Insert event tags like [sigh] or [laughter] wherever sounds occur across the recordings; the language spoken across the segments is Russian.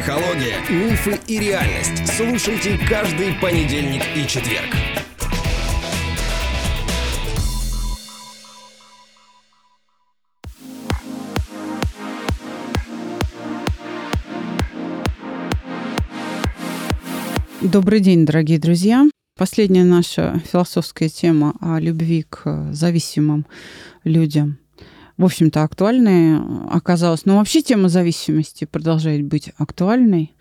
Психология, мифы и реальность. Слушайте каждый понедельник и четверг. Добрый день, дорогие друзья. Последняя наша философская тема о любви к зависимым людям в общем-то, актуальной оказалась. Но вообще тема зависимости продолжает быть актуальной,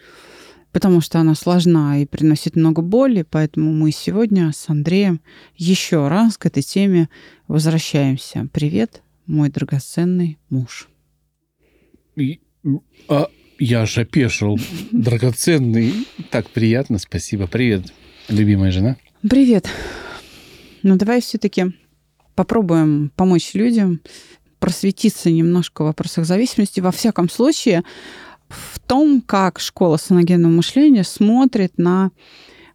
потому что она сложна и приносит много боли, поэтому мы сегодня с Андреем еще раз к этой теме возвращаемся. Привет, мой драгоценный муж. И, а, я же опешил. Драгоценный. Так приятно, спасибо. Привет, любимая жена. Привет. Ну, давай все-таки попробуем помочь людям просветиться немножко в вопросах зависимости. Во всяком случае, в том, как школа саногенного мышления смотрит на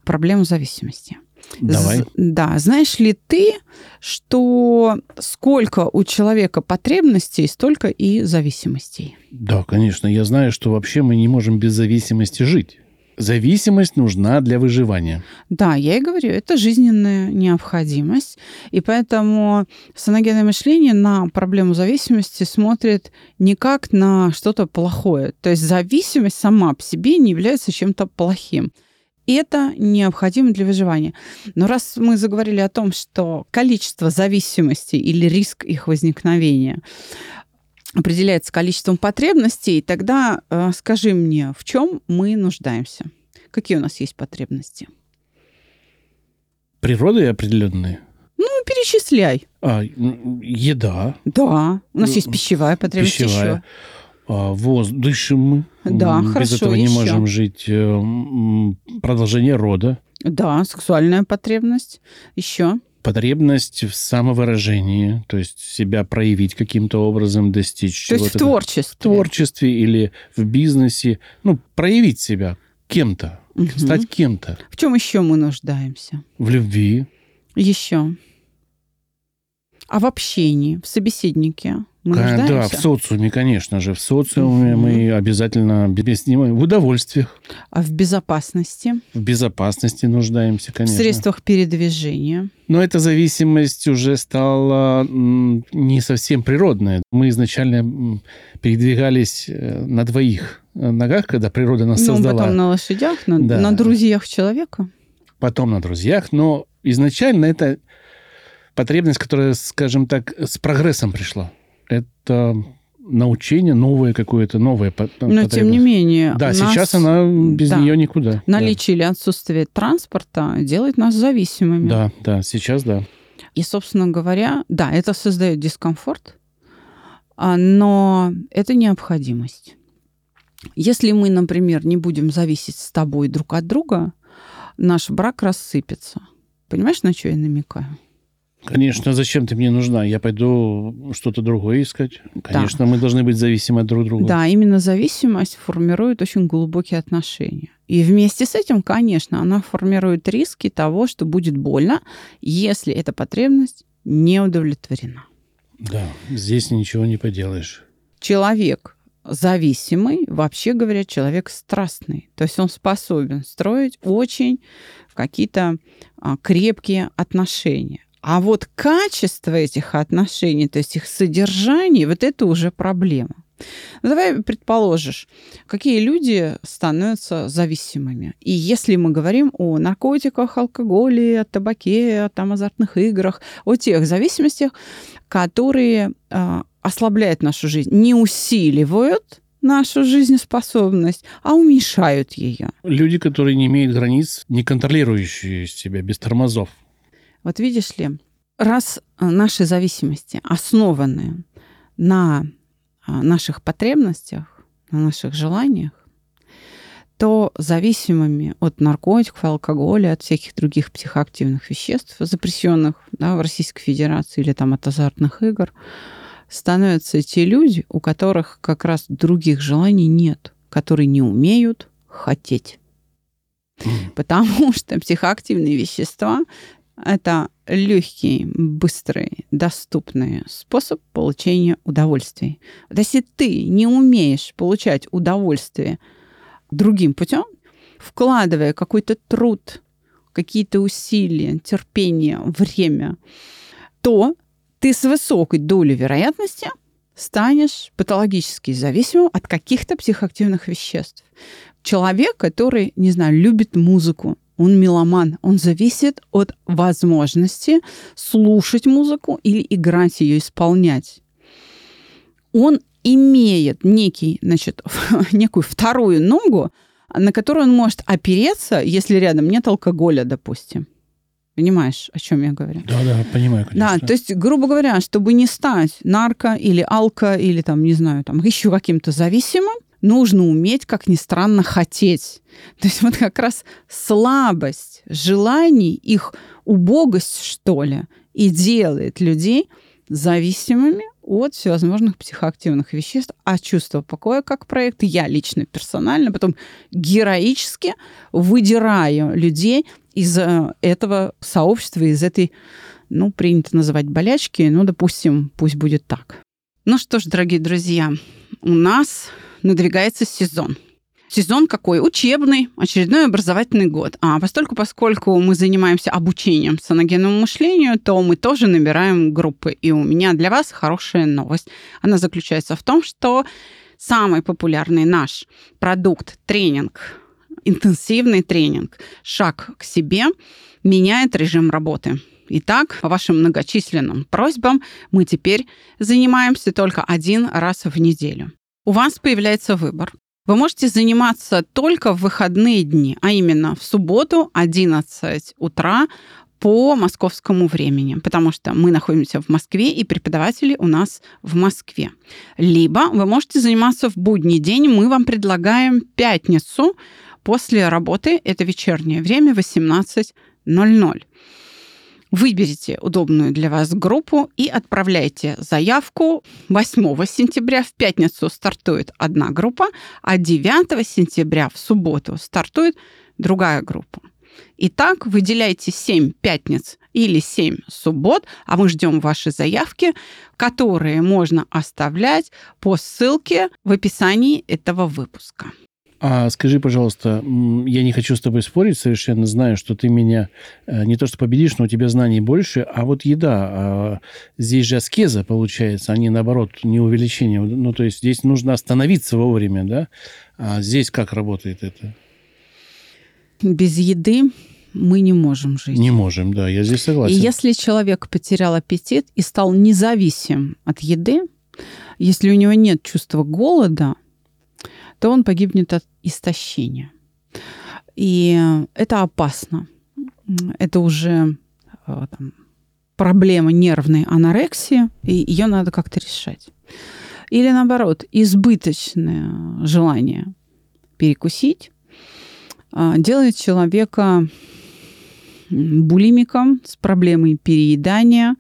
проблему зависимости. Давай. З- да. Знаешь ли ты, что сколько у человека потребностей, столько и зависимостей? Да, конечно. Я знаю, что вообще мы не можем без зависимости жить. Зависимость нужна для выживания. Да, я и говорю, это жизненная необходимость. И поэтому саногенное мышление на проблему зависимости смотрит не как на что-то плохое. То есть зависимость сама по себе не является чем-то плохим. Это необходимо для выживания. Но раз мы заговорили о том, что количество зависимостей или риск их возникновения определяется количеством потребностей, тогда э, скажи мне, в чем мы нуждаемся? Какие у нас есть потребности? Природой определенные? Ну, перечисляй. А, еда. Да, у нас есть пищевая потребность пищевая. еще. А, воз, дышим мы. Да, Без хорошо, этого не еще. можем жить. Э, продолжение рода. Да, сексуальная потребность. Еще. Потребность в самовыражении, то есть себя проявить каким-то образом, достичь То есть в чего-то. творчестве. В творчестве или в бизнесе. Ну, проявить себя кем-то, Мгм. стать кем-то. В чем еще мы нуждаемся? В любви. Еще. А в общении, в собеседнике мы нуждаемся? Да, в социуме, конечно же. В социуме Мгм. мы обязательно без него- в удовольствиях, А в безопасности, в безопасности нуждаемся, конечно. в средствах передвижения. Но эта зависимость уже стала не совсем природная. Мы изначально передвигались э, на двоих э, ногах, когда природа нас ну, создала. потом на лошадях, на, Да. на друзьях человека. потом на друзьях, но изначально это потребность, которая, скажем так, с прогрессом пришла. Это научение новое какое-то, новое Но, тем не менее, Да, сейчас она без да. нее никуда. наличие или отсутствие транспорта делает нас зависимыми. Да, да, сейчас да. И, собственно говоря, да, это создает дискомфорт, а, но это необходимость. Если мы, например, не будем зависеть с тобой друг от друга, наш брак рассыпется. Понимаешь, на что я намекаю? Конечно, зачем ты мне нужна? Я пойду что-то другое искать. Конечно, мы должны быть зависимы от друг друга. Да, именно зависимость формирует очень глубокие отношения. И вместе с этим, конечно, она формирует риски того, что будет больно, если эта потребность не удовлетворена. Да, здесь ничего не поделаешь. Человек зависимый, вообще говоря, человек страстный. То есть он способен строить очень какие-то а, крепкие отношения. А вот качество этих отношений, то есть их содержание, вот это уже проблема. Ну, давай предположишь, какие люди становятся зависимыми. И если мы говорим о наркотиках, алкоголе, о табаке, о там, азартных играх, о тех зависимостях, которые э, ослабляют нашу жизнь, не усиливают нашу жизнеспособность, а уменьшают ее. Люди, которые не имеют границ, не контролирующие себя без тормозов. Вот видишь ли, раз э, наши зависимости основаны на а, наших потребностях, на наших желаниях, то зависимыми от наркотиков, алкоголя, от всяких других психоактивных веществ, запрещенных да, в Российской Федерации или там от азартных игр, становятся те люди, у которых как раз других желаний нет, которые не умеют хотеть. Потому [laughs] что психоактивные вещества это легкий, быстрый, доступный способ получения удовольствия. Вот если ты не умеешь получать удовольствие другим путем, вкладывая какой-то труд, какие-то усилия, терпение, время, то ты с высокой долей вероятности станешь патологически зависимым от каких-то психоактивных веществ. Человек, который, не знаю, любит музыку, он меломан, он зависит от возможности слушать музыку или играть ее, исполнять. Он имеет некий, значит, [laughs] некую вторую ногу, на которую он может опереться, если рядом нет алкоголя, допустим. Понимаешь, о чем я говорю? Да, да, понимаю, конечно. Да, то есть, грубо говоря, чтобы не стать нарко или алко или там, не знаю, там еще каким-то зависимым, нужно уметь, как ни странно, хотеть. [laughs] То есть вот как раз слабость желаний, их убогость, что ли, и делает людей зависимыми от всевозможных психоактивных веществ, а чувство покоя как проект я лично персонально потом героически выдираю людей из э, этого сообщества, из этой, ну, принято называть болячки, ну, допустим, пусть будет так. Ну что ж, дорогие друзья, у нас надвигается сезон. Сезон какой? Учебный, очередной образовательный год. А постольку, поскольку мы занимаемся обучением саногенному мышлению, то мы тоже набираем группы. И у меня для вас хорошая новость. Она заключается в том, что самый популярный наш продукт, тренинг, интенсивный тренинг, шаг к себе, меняет режим работы. Итак, по вашим многочисленным просьбам мы теперь занимаемся только один раз в неделю. У вас появляется выбор. Вы можете заниматься только в выходные дни, а именно в субботу 11 утра по московскому времени, потому что мы находимся в Москве, и преподаватели у нас в Москве. Либо вы можете заниматься в будний день. Мы вам предлагаем пятницу после работы, это вечернее время, 18.00. Выберите удобную для вас группу и отправляйте заявку. 8 сентября в пятницу стартует одна группа, а 9 сентября в субботу стартует другая группа. Итак, выделяйте 7 пятниц или 7 суббот, а мы ждем ваши заявки, которые можно оставлять по ссылке в описании этого выпуска. А скажи, пожалуйста, я не хочу с тобой спорить, совершенно знаю, что ты меня э, не то что победишь, но у тебя знаний больше, а вот еда, а здесь же аскеза получается, а не наоборот, не увеличение. Ну, то есть здесь нужно остановиться вовремя, да? А здесь как работает это? Без еды мы не можем жить. Не можем, да, я здесь согласен. И если человек потерял аппетит и стал независим от еды, если у него нет чувства голода, то он погибнет от истощения. И это опасно. Это уже э, там, проблема нервной анорексии, и ее надо как-то решать. Или наоборот, избыточное желание перекусить э, делает человека булимиком с проблемой переедания,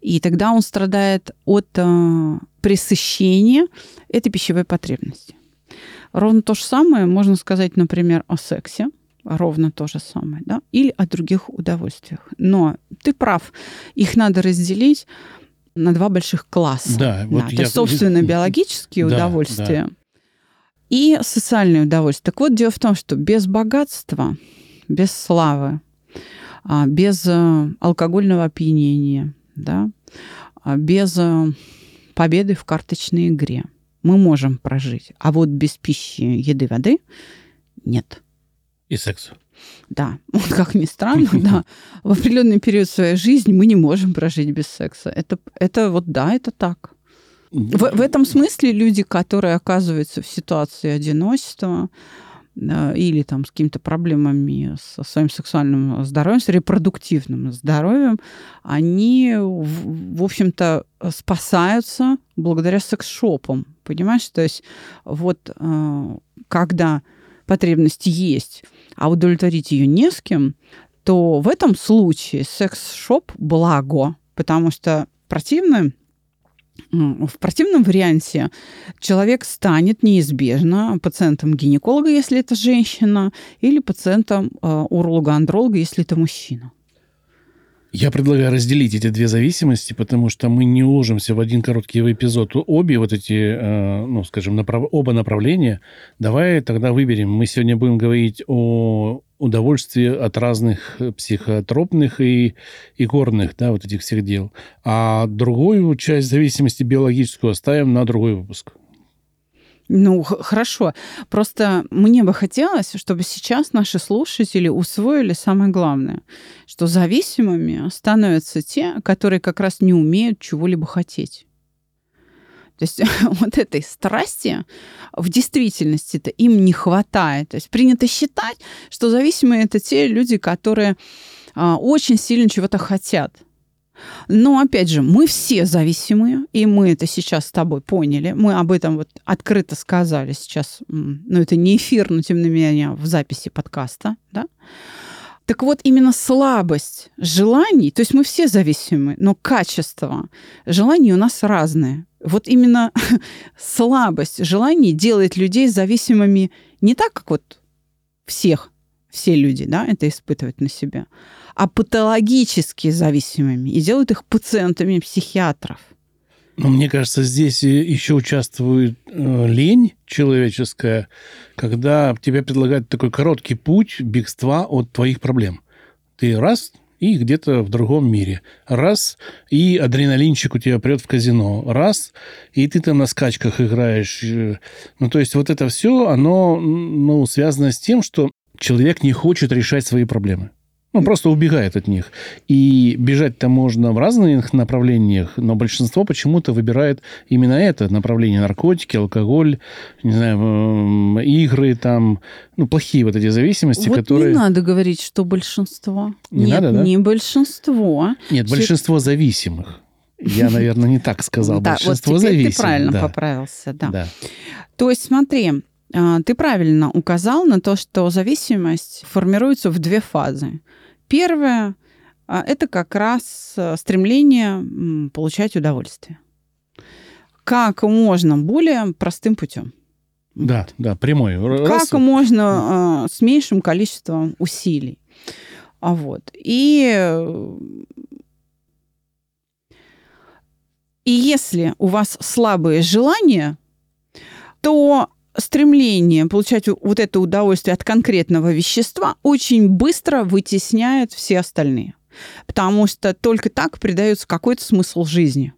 и тогда он страдает от э, пресыщения этой пищевой потребности. Ровно то же самое можно сказать, например, о сексе. Ровно то же самое, да, или о других удовольствиях. Но ты прав, их надо разделить на два больших класса. Да, вот да, я... То есть, собственно, [laughs] биологические да, удовольствия да. и социальные удовольствия. Так вот, дело в том, что без богатства, без славы, а, без э, алкогольного опьянения, да, а, без э, победы в карточной игре – мы можем прожить. А вот без пищи, еды, воды нет. И секса. Да, [laughs] вот как ни странно, [laughs] да, в определенный период своей жизни мы не можем прожить без секса. Это, это вот да, это так. В, в этом смысле люди, которые оказываются в ситуации одиночества, или там с какими-то проблемами со своим сексуальным здоровьем, с репродуктивным здоровьем, они, в общем-то, спасаются благодаря секс-шопам, понимаешь? То есть вот э, когда потребность есть, а удовлетворить ее не с кем, то в этом случае секс-шоп благо, потому что противно в противном варианте человек станет неизбежно пациентом гинеколога, если это женщина, или пациентом э, уролога-андролога, если это мужчина. Я предлагаю разделить эти две зависимости, потому что мы не уложимся в один короткий эпизод. Обе вот эти, э, ну, скажем, направ... оба направления. Давай тогда выберем. Мы сегодня будем говорить о удовольствии от разных психотропных и, и горных, да, вот этих всех дел. А другую часть зависимости биологическую оставим на другой выпуск. Ну, хорошо. Просто мне бы хотелось, чтобы сейчас наши слушатели усвоили самое главное, что зависимыми становятся те, которые как раз не умеют чего-либо хотеть. То есть [laughs] вот этой страсти в действительности-то им не хватает. То есть принято считать, что зависимые это те люди, которые а, очень сильно чего-то хотят. Но, опять же, мы все зависимые, и мы это сейчас с тобой поняли. Мы об этом вот открыто сказали сейчас. Ну, это не эфир, но тем не менее в записи подкаста, да? Так вот, именно слабость желаний, то есть мы все зависимы, но качество желаний у нас разное. Вот именно [laughs] слабость желаний делает людей зависимыми не так, как вот всех, все люди, да, это испытывают на себя, а патологически зависимыми и делают их пациентами психиатров. Но мне кажется, здесь еще участвует э, лень человеческая, когда тебе предлагают такой короткий путь бегства от твоих проблем. Ты раз и где-то в другом мире. Раз, и адреналинчик у тебя прет в казино. Раз, и ты там на скачках играешь. Ну, то есть вот это все, оно ну, связано с тем, что человек не хочет решать свои проблемы. Он просто убегает от них. И бежать-то можно в разных направлениях, но большинство почему-то выбирает именно это направление. Наркотики, алкоголь, не знаю, игры там. Ну, плохие вот эти зависимости, вот которые... не надо говорить, что большинство. Не Нет, надо, да? не большинство. Нет, Все- большинство зависимых. Я, наверное, не так сказал. Да, вот большинство теперь зависимых. ты правильно да. поправился, да. Да. То есть смотри, ты правильно указал на то, что зависимость формируется в две фазы. Первая а, это как раз а, стремление получать удовольствие. Как можно более простым путем. Да, да, прямой. Р- Как раз- можно а, с меньшим количеством усилий. А вот. И, э, и если у вас слабые желания, то стремление получать вот это удовольствие от конкретного вещества очень быстро вытесняет все остальные. Потому что только так придается какой-то смысл жизни.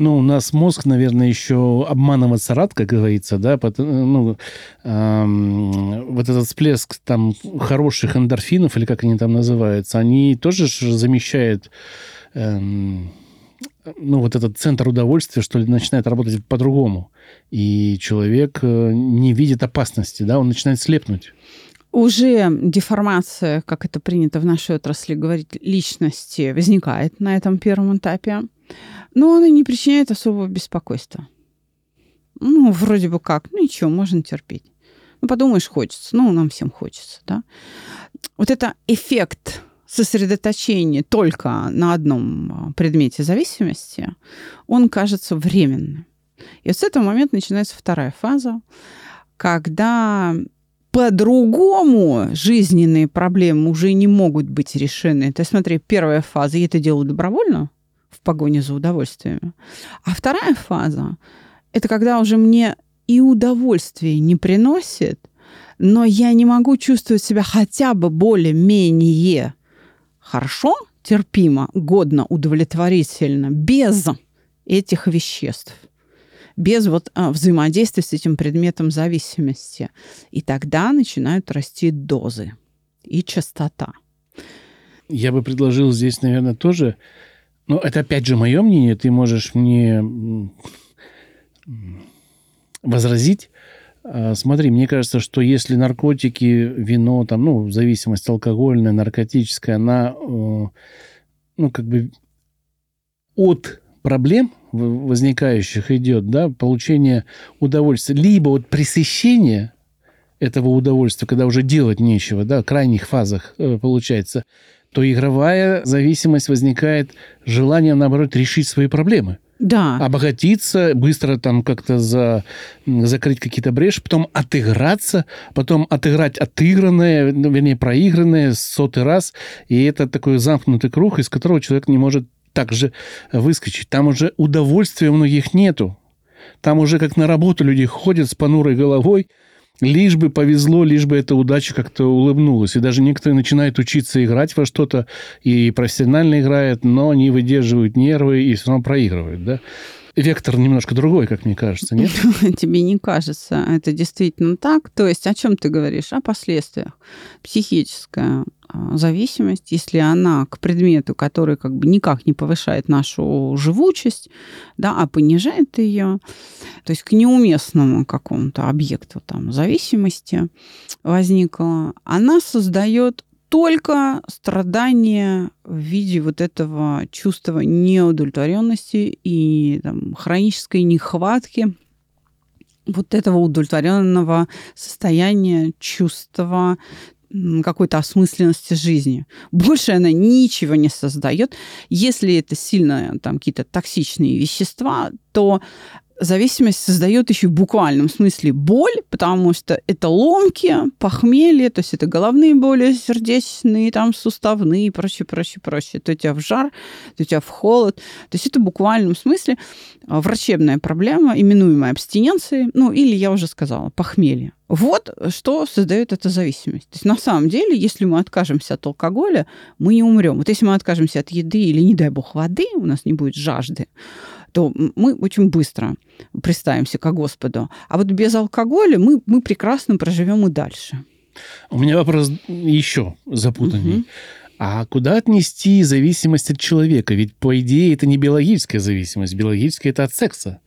Ну, у нас мозг, наверное, еще обманываться рад, как говорится, да, пот- ну, эм, вот этот всплеск там хороших эндорфинов, или как они там называются, они тоже замещают, эм, ну, вот этот центр удовольствия, что ли, начинает работать по-другому. И человек э, не видит опасности, да, он начинает слепнуть. Уже деформация, как это принято в нашей отрасли говорить, личности возникает на этом первом этапе, но она не причиняет особого беспокойства. Ну, вроде бы как, ну ничего, можно терпеть. Ну, подумаешь, хочется. Ну, нам всем хочется, да. Вот это эффект сосредоточения только на одном а, предмете зависимости, он кажется временным. И вот с этого момента начинается вторая фаза, когда по-другому жизненные проблемы уже не могут быть решены. То есть, смотри, первая фаза, я это делаю добровольно, в погоне за удовольствием. А вторая фаза – это когда уже мне и удовольствие не приносит, но я не могу чувствовать себя хотя бы более-менее хорошо, терпимо, годно, удовлетворительно, без этих веществ без вот а, взаимодействия с этим предметом зависимости. И тогда начинают расти дозы и частота. Я бы предложил здесь, наверное, тоже... Но это, опять же, мое мнение. Ты можешь мне возразить. А, Смотри, мне кажется, что если наркотики, вино, там, ну, зависимость алкогольная, наркотическая, она, э, ну, как бы от проблем возникающих идет, да, получение удовольствия, либо от пресыщения этого удовольствия, когда уже делать нечего, да, в крайних фазах э, получается, то игровая зависимость возникает желанием, наоборот, решить свои проблемы. Да. обогатиться, быстро там как-то за, закрыть какие-то бреши, потом отыграться, потом отыграть отыгранное, ну, вернее, проигранное сотый раз. И это такой замкнутый круг, из которого человек не может также выскочить. Там уже удовольствия у многих нету. Там уже как на работу люди ходят с понурой головой, лишь бы повезло, лишь бы эта удача как-то улыбнулась. И даже некоторые начинают учиться играть во что-то и профессионально играют, но не выдерживают нервы и все равно проигрывают, да? Вектор немножко другой, как мне кажется, нет? [laughs] Тебе не кажется, это действительно так. То есть о чем ты говоришь? О последствиях. Психическая а, зависимость, если она к предмету, который как бы никак не повышает нашу живучесть, да, а понижает ее, то есть к неуместному какому-то объекту там зависимости возникла, она создает только страдания в виде вот этого чувства неудовлетворенности и там, хронической нехватки вот этого удовлетворенного состояния, чувства какой-то осмысленности жизни. Больше она ничего не создает. Если это сильно там какие-то токсичные вещества, то зависимость создает еще в буквальном смысле боль, потому что это ломки, похмелье, то есть это головные боли, сердечные, там суставные и прочее, прочее, прочее. То у тебя в жар, то у тебя в холод. То есть это в буквальном смысле а, врачебная проблема, именуемая абстиненцией, ну или, я уже сказала, похмелье. Вот что создает эта зависимость. То есть на самом деле, если мы откажемся от алкоголя, мы не умрем. Вот если мы откажемся от еды или, не дай бог, воды, у нас не будет жажды, то мы очень быстро приставимся к Господу. А вот без алкоголя мы, мы прекрасно проживем и дальше. У меня вопрос еще запутанный. Угу. А куда отнести зависимость от человека? Ведь, по идее, это не биологическая зависимость. Биологическая – это от секса.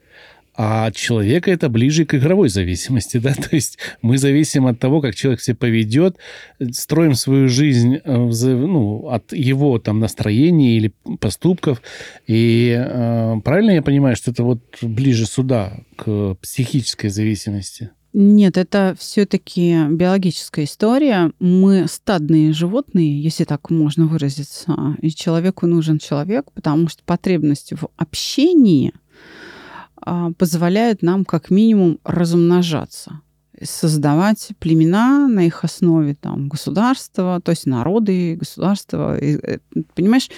А от человека это ближе к игровой зависимости, [laughs] да, то есть мы зависим от того, как человек себя поведет, строим свою жизнь э, ну, от его там настроения или поступков. И э, правильно я понимаю, что это вот ближе сюда, к психической зависимости? Нет, это все-таки биологическая история. Мы стадные животные, если так можно выразиться, и человеку нужен человек, потому что потребность в общении – а, позволяет нам как минимум размножаться создавать племена на их основе, там, государства, то есть народы, государства. И, э, понимаешь,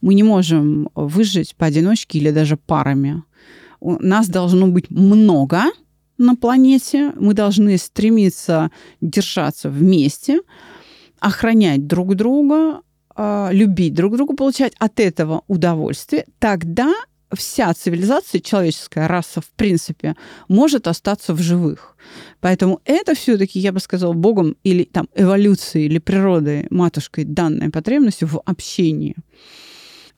мы не можем выжить поодиночке или даже парами. У нас должно быть много на планете, мы должны стремиться держаться вместе, охранять друг друга, а, любить друг друга, получать от этого удовольствие, тогда вся цивилизация, человеческая раса, в принципе, может остаться в живых. Поэтому это все-таки, я бы сказала, Богом или там эволюцией или природой, матушкой данной потребностью в общении.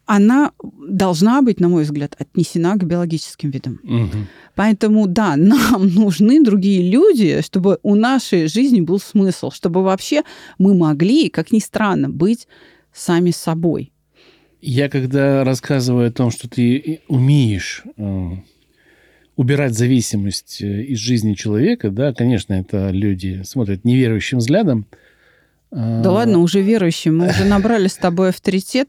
Она должна быть, на мой взгляд, отнесена к биологическим видам. Угу. Поэтому, да, [laughs] нам нужны другие люди, чтобы у нашей жизни был смысл, чтобы вообще мы могли, как ни странно, быть сами собой. Я когда рассказываю о том, что ты умеешь э, убирать зависимость э, из жизни человека, да, конечно, это люди смотрят неверующим взглядом. А, да ладно, уже верующие. Мы уже набрали с тобой авторитет.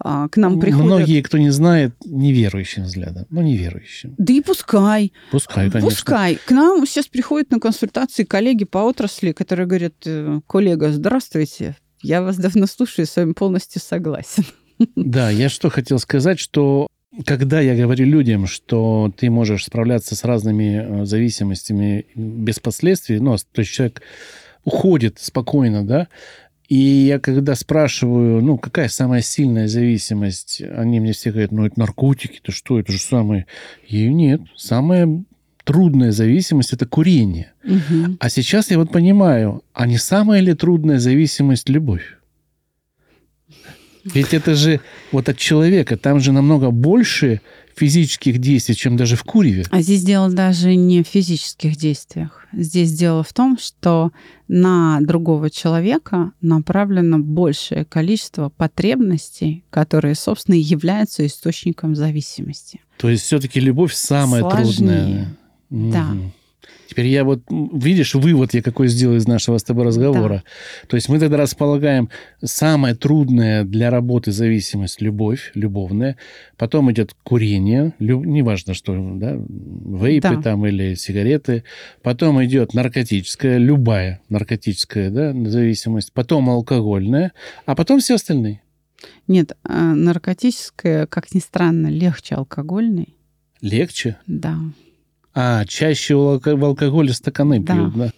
А, к нам приходят... Многие, кто не знает, неверующим взглядом. Ну, неверующим. Да и пускай. Пускай, конечно. Пускай. К нам сейчас приходят на консультации коллеги по отрасли, которые говорят, «Э, коллега, здравствуйте, я вас давно слушаю, с вами полностью согласен. Да, я что хотел сказать, что когда я говорю людям, что ты можешь справляться с разными э, зависимостями без последствий, ну, то есть человек уходит спокойно, да, и я когда спрашиваю, ну, какая самая сильная зависимость, они мне все говорят, ну, это наркотики, это что, это же самое... И нет, самая трудная зависимость – это курение. Угу. А сейчас я вот понимаю, а не самая ли трудная зависимость – любовь? Ведь это же вот от человека, там же намного больше физических действий, чем даже в куреве. А здесь дело даже не в физических действиях. Здесь дело в том, что на другого человека направлено большее количество потребностей, которые, собственно, являются источником зависимости. То есть все-таки любовь самая Сложнее. трудная. Да. Теперь я вот, видишь, вывод я какой сделал из нашего с тобой разговора. Да. То есть мы тогда располагаем самое трудное для работы зависимость – любовь, любовная. Потом идет курение, люб... неважно что, да, вейпы да. там или сигареты. Потом идет наркотическая, любая наркотическая да, зависимость. Потом алкогольная, а потом все остальные. Нет, а наркотическая, как ни странно, легче алкогольной. Легче? Да. А, чаще в алкоголе стаканы да. пьют, да.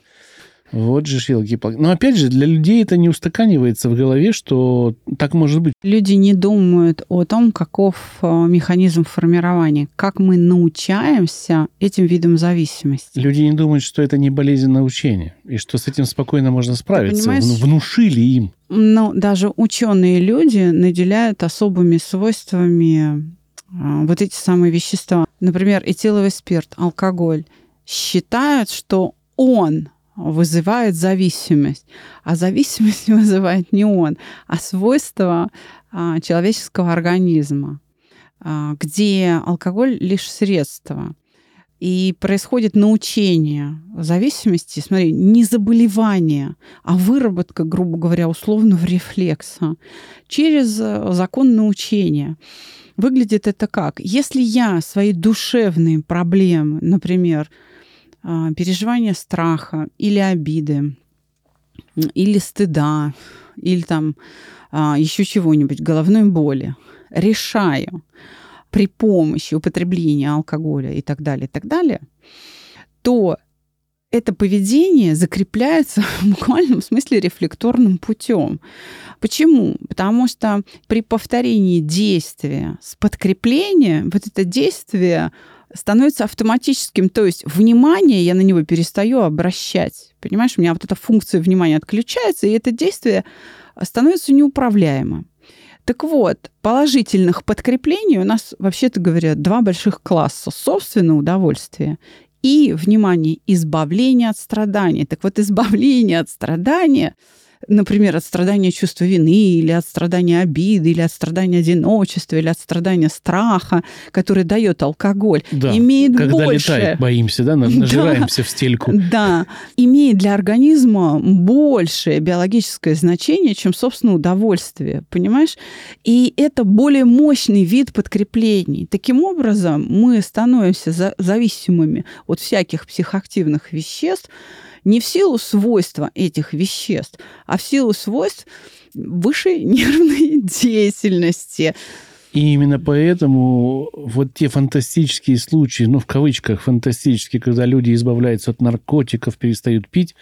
Вот же елки. Но опять же, для людей это не устаканивается в голове, что так может быть. Люди не думают о том, каков э, механизм формирования, как мы научаемся этим видам зависимости. Люди не думают, что это не болезненное учение, и что с этим спокойно можно справиться. Внушили им. Но даже ученые люди наделяют особыми свойствами вот эти самые вещества, например, этиловый спирт, алкоголь, считают, что он вызывает зависимость. А зависимость [laughs] вызывает не он, а свойства а, человеческого организма, а, где алкоголь лишь средство. И происходит научение зависимости, смотри, не заболевание, а выработка, грубо говоря, условного рефлекса через э, закон научения. Выглядит это как? Если я свои душевные проблемы, например, а, переживание страха или обиды, или стыда, или там а, еще чего-нибудь, головной боли, решаю при помощи употребления алкоголя и так далее, и так далее, то это поведение закрепляется [laughs] в буквальном смысле рефлекторным путем. Почему? Потому что при повторении действия с подкреплением вот это действие становится автоматическим, то есть внимание я на него перестаю обращать. Понимаешь, у меня вот эта функция внимания отключается, и это действие становится неуправляемым. Так вот, положительных подкреплений у нас, вообще-то говоря, два больших класса. Собственное удовольствие и, внимание, избавление от страданий. Так вот, избавление от страдания – например, от страдания чувства вины, или от страдания обиды, или от страдания одиночества, или от страдания страха, который дает алкоголь, да, имеет когда больше... летает, боимся, да, нажираемся да, в стельку. [laughs] Да, имеет для организма большее биологическое значение, чем, собственно, удовольствие, понимаешь? И это более мощный вид подкреплений. Таким образом, мы становимся зависимыми от всяких психоактивных веществ, не в силу свойства этих веществ, а в силу свойств высшей [laughs] нервной деятельности. И именно поэтому вот те фантастические случаи, ну, в кавычках фантастические, когда люди избавляются от наркотиков, перестают пить,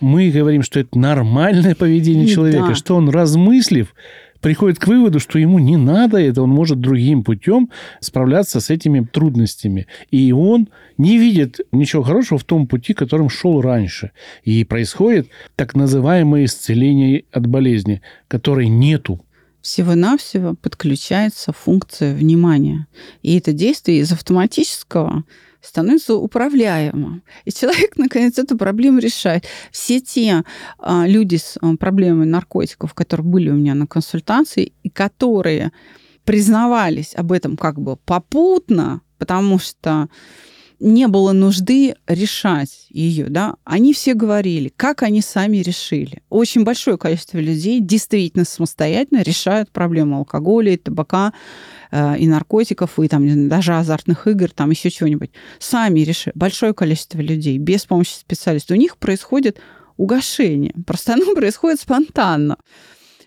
мы говорим, что это нормальное поведение человека, да. что он, размыслив, приходит к выводу, что ему не надо это, он может другим путем справляться с этими трудностями. И он не видит ничего хорошего в том пути, которым шел раньше. И происходит так называемое исцеление от болезни, которой нету всего-навсего подключается функция внимания. И это действие из автоматического становится управляемым. И человек, [laughs] наконец, эту проблему решает. Все те а, люди с а, проблемой наркотиков, которые были у меня на консультации, и которые признавались об этом как бы попутно, потому что не было нужды решать ее, да, они все говорили, как они сами решили. Очень большое количество людей действительно самостоятельно решают проблему алкоголя табака, э, и наркотиков, и там даже азартных игр, там еще чего-нибудь. Сами решают. Большое количество людей без помощи специалиста. У них происходит угошение. Просто оно [laughs] происходит спонтанно.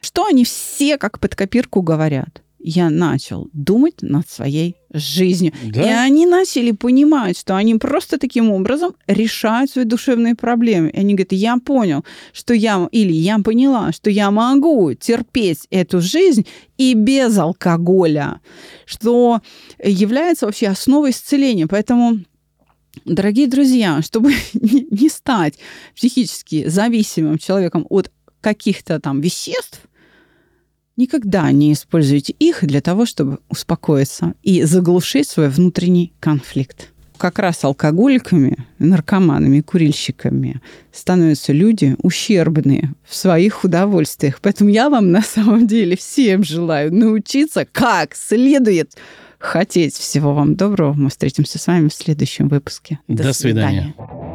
Что они все как под копирку говорят? Я начал думать над своей жизнью. Да? И они начали понимать, что они просто таким образом решают свои душевные проблемы. И они говорят, я понял, что я, или я поняла, что я могу терпеть эту жизнь и без алкоголя, что является вообще основой исцеления. Поэтому Дорогие друзья, чтобы [laughs] не стать психически зависимым человеком от каких-то там веществ, Никогда не используйте их для того, чтобы успокоиться и заглушить свой внутренний конфликт. Как раз алкоголиками, наркоманами, курильщиками становятся люди ущербные в своих удовольствиях. Поэтому я вам на самом деле всем желаю научиться, как следует хотеть. Всего вам доброго. Мы встретимся с вами в следующем выпуске. До, До свидания. свидания.